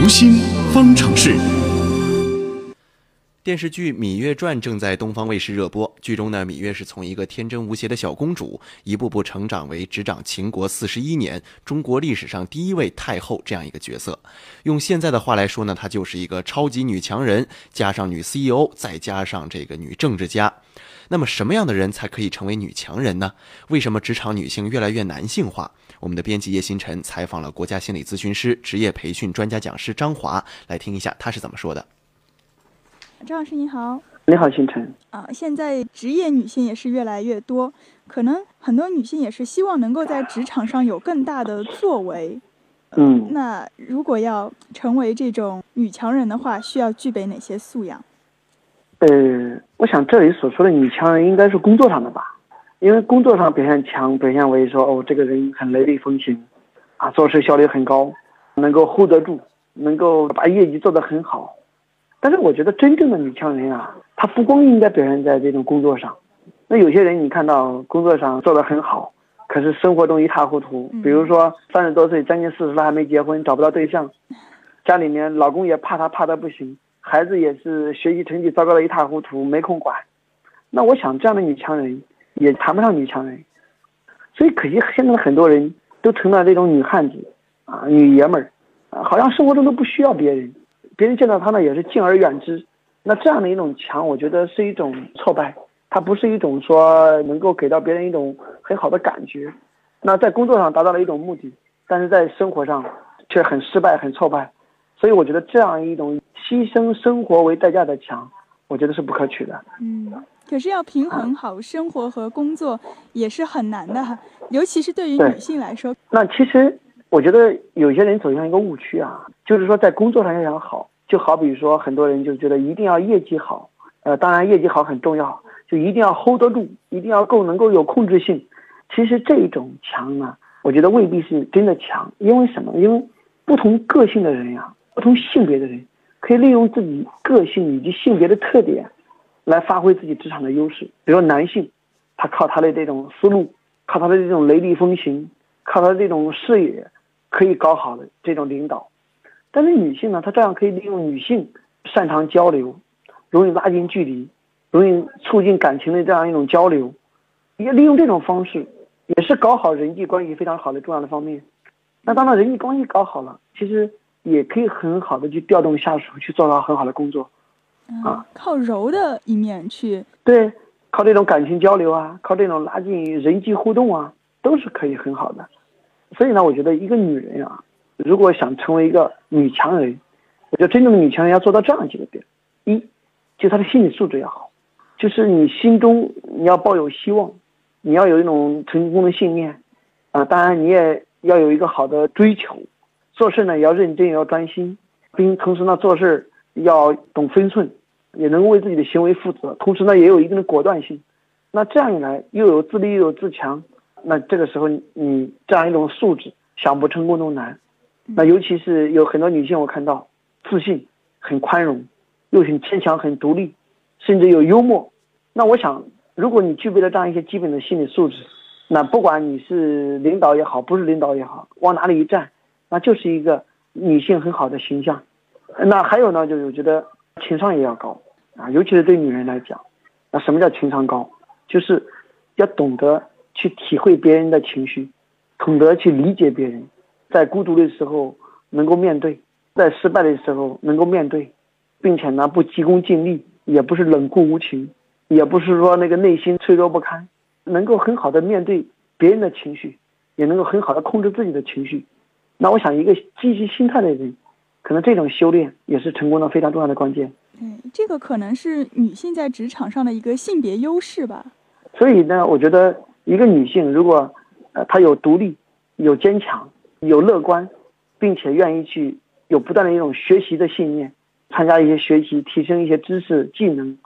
读心方程式。电视剧《芈月传》正在东方卫视热播。剧中呢，芈月是从一个天真无邪的小公主，一步步成长为执掌秦国四十一年、中国历史上第一位太后这样一个角色。用现在的话来说呢，她就是一个超级女强人，加上女 CEO，再加上这个女政治家。那么，什么样的人才可以成为女强人呢？为什么职场女性越来越男性化？我们的编辑叶星辰采访了国家心理咨询师、职业培训专家讲师张华，来听一下他是怎么说的。张老师你好，你好，星辰。啊，现在职业女性也是越来越多，可能很多女性也是希望能够在职场上有更大的作为。嗯，那如果要成为这种女强人的话，需要具备哪些素养？呃，我想这里所说的女强人应该是工作上的吧，因为工作上表现强，表现为说哦，这个人很雷厉风行，啊，做事效率很高，能够 hold 得住，能够把业绩做得很好。但是我觉得真正的女强人啊，她不光应该表现在这种工作上，那有些人你看到工作上做得很好，可是生活中一塌糊涂，比如说三十多岁将近四十了还没结婚，找不到对象，家里面老公也怕她怕得不行。孩子也是学习成绩糟糕的一塌糊涂，没空管。那我想这样的女强人也谈不上女强人，所以可惜现在的很多人都成了这种女汉子啊，女爷们儿啊，好像生活中都不需要别人，别人见到他呢也是敬而远之。那这样的一种强，我觉得是一种挫败，它不是一种说能够给到别人一种很好的感觉。那在工作上达到了一种目的，但是在生活上却很失败、很挫败。所以我觉得这样一种。牺牲生活为代价的强，我觉得是不可取的。嗯，可是要平衡好生活和工作也是很难的，尤其是对于女性来说。那其实我觉得有些人走向一个误区啊，就是说在工作上要想好，就好比说很多人就觉得一定要业绩好，呃，当然业绩好很重要，就一定要 hold 得住，一定要够能够有控制性。其实这种强呢，我觉得未必是真的强，因为什么？因为不同个性的人呀，不同性别的人。可以利用自己个性以及性别的特点，来发挥自己职场的优势。比如说男性，他靠他的这种思路，靠他的这种雷厉风行，靠他这种视野，可以搞好的这种领导。但是女性呢，她照样可以利用女性擅长交流，容易拉近距离，容易促进感情的这样一种交流，也利用这种方式，也是搞好人际关系非常好的重要的方面。那当然，人际关系搞好了，其实。也可以很好的去调动下属去做到很好的工作，啊，靠柔的一面去对，靠这种感情交流啊，靠这种拉近人际互动啊，都是可以很好的。所以呢，我觉得一个女人啊，如果想成为一个女强人，我觉得真正的女强人要做到这样几个点：一，就她的心理素质要好，就是你心中你要抱有希望，你要有一种成功的信念，啊，当然你也要有一个好的追求。做事呢也要认真，也要专心，并同时呢做事要懂分寸，也能为自己的行为负责。同时呢也有一定的果断性。那这样一来，又有自立又有自强，那这个时候你这样一种素质，想不成功都难。那尤其是有很多女性，我看到自信、很宽容，又很坚强、很独立，甚至有幽默。那我想，如果你具备了这样一些基本的心理素质，那不管你是领导也好，不是领导也好，往哪里一站。那就是一个女性很好的形象，那还有呢，就是我觉得情商也要高啊，尤其是对女人来讲，那什么叫情商高？就是要懂得去体会别人的情绪，懂得去理解别人，在孤独的时候能够面对，在失败的时候能够面对，并且呢不急功近利，也不是冷酷无情，也不是说那个内心脆弱不堪，能够很好的面对别人的情绪，也能够很好的控制自己的情绪。那我想，一个积极心态的人，可能这种修炼也是成功的非常重要的关键。嗯，这个可能是女性在职场上的一个性别优势吧。所以呢，我觉得一个女性如果，呃，她有独立、有坚强、有乐观，并且愿意去有不断的一种学习的信念，参加一些学习，提升一些知识技能，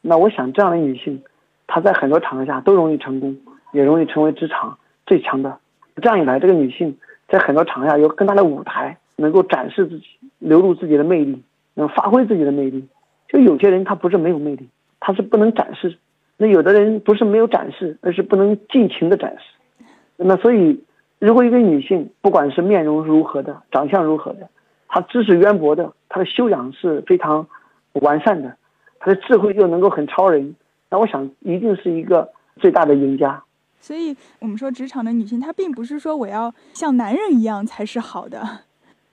那我想这样的女性，她在很多场合下都容易成功，也容易成为职场最强的。这样一来，这个女性。在很多场合下有更大的舞台，能够展示自己，流露自己的魅力，能发挥自己的魅力。就有些人他不是没有魅力，他是不能展示；那有的人不是没有展示，而是不能尽情的展示。那所以，如果一个女性不管是面容如何的，长相如何的，她知识渊博的，她的修养是非常完善的，她的智慧又能够很超人，那我想一定是一个最大的赢家。所以，我们说职场的女性，她并不是说我要像男人一样才是好的。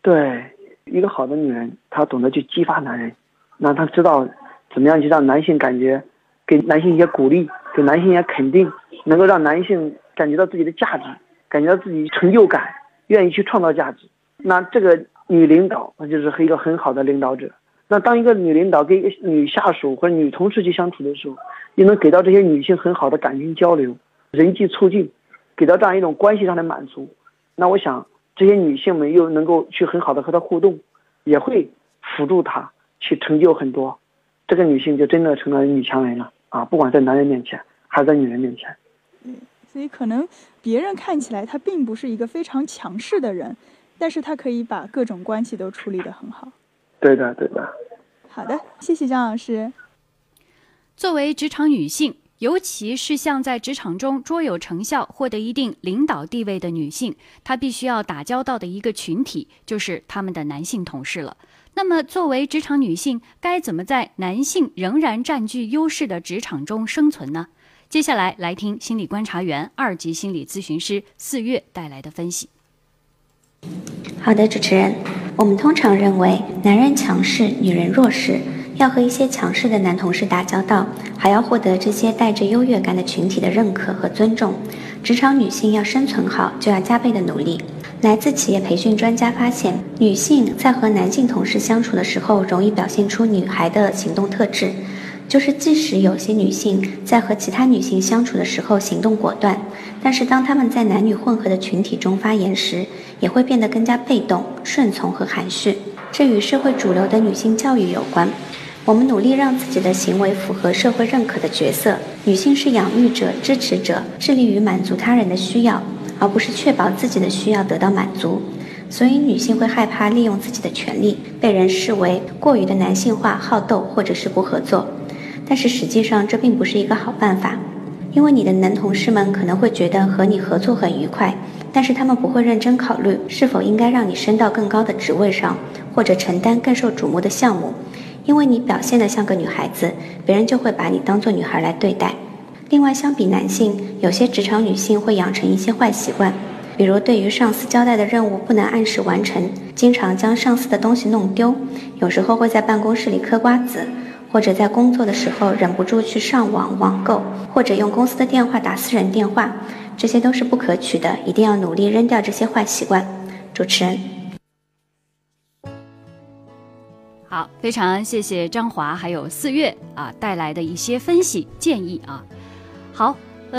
对，一个好的女人，她懂得去激发男人，让她知道怎么样去让男性感觉，给男性一些鼓励，给男性一些肯定，能够让男性感觉到自己的价值，感觉到自己成就感，愿意去创造价值。那这个女领导，那就是一个很好的领导者。那当一个女领导跟一个女下属或者女同事去相处的时候，又能给到这些女性很好的感情交流。人际促进，给到这样一种关系上的满足，那我想这些女性们又能够去很好的和她互动，也会辅助她去成就很多，这个女性就真的成了女强人了啊！不管在男人面前还是在女人面前。嗯，所以可能别人看起来他并不是一个非常强势的人，但是他可以把各种关系都处理得很好。对的，对的。好的，谢谢张老师。作为职场女性。尤其是像在职场中卓有成效、获得一定领导地位的女性，她必须要打交道的一个群体就是他们的男性同事了。那么，作为职场女性，该怎么在男性仍然占据优势的职场中生存呢？接下来，来听心理观察员、二级心理咨询师四月带来的分析。好的，主持人，我们通常认为男人强势，女人弱势。要和一些强势的男同事打交道，还要获得这些带着优越感的群体的认可和尊重。职场女性要生存好，就要加倍的努力。来自企业培训专家发现，女性在和男性同事相处的时候，容易表现出女孩的行动特质，就是即使有些女性在和其他女性相处的时候行动果断，但是当她们在男女混合的群体中发言时，也会变得更加被动、顺从和含蓄。这与社会主流的女性教育有关。我们努力让自己的行为符合社会认可的角色。女性是养育者、支持者，致力于满足他人的需要，而不是确保自己的需要得到满足。所以，女性会害怕利用自己的权利，被人视为过于的男性化、好斗或者是不合作。但是实际上，这并不是一个好办法，因为你的男同事们可能会觉得和你合作很愉快，但是他们不会认真考虑是否应该让你升到更高的职位上，或者承担更受瞩目的项目。因为你表现得像个女孩子，别人就会把你当做女孩来对待。另外，相比男性，有些职场女性会养成一些坏习惯，比如对于上司交代的任务不能按时完成，经常将上司的东西弄丢，有时候会在办公室里嗑瓜子，或者在工作的时候忍不住去上网网购，或者用公司的电话打私人电话，这些都是不可取的，一定要努力扔掉这些坏习惯。主持人。好，非常谢谢张华还有四月啊带来的一些分析建议啊。好，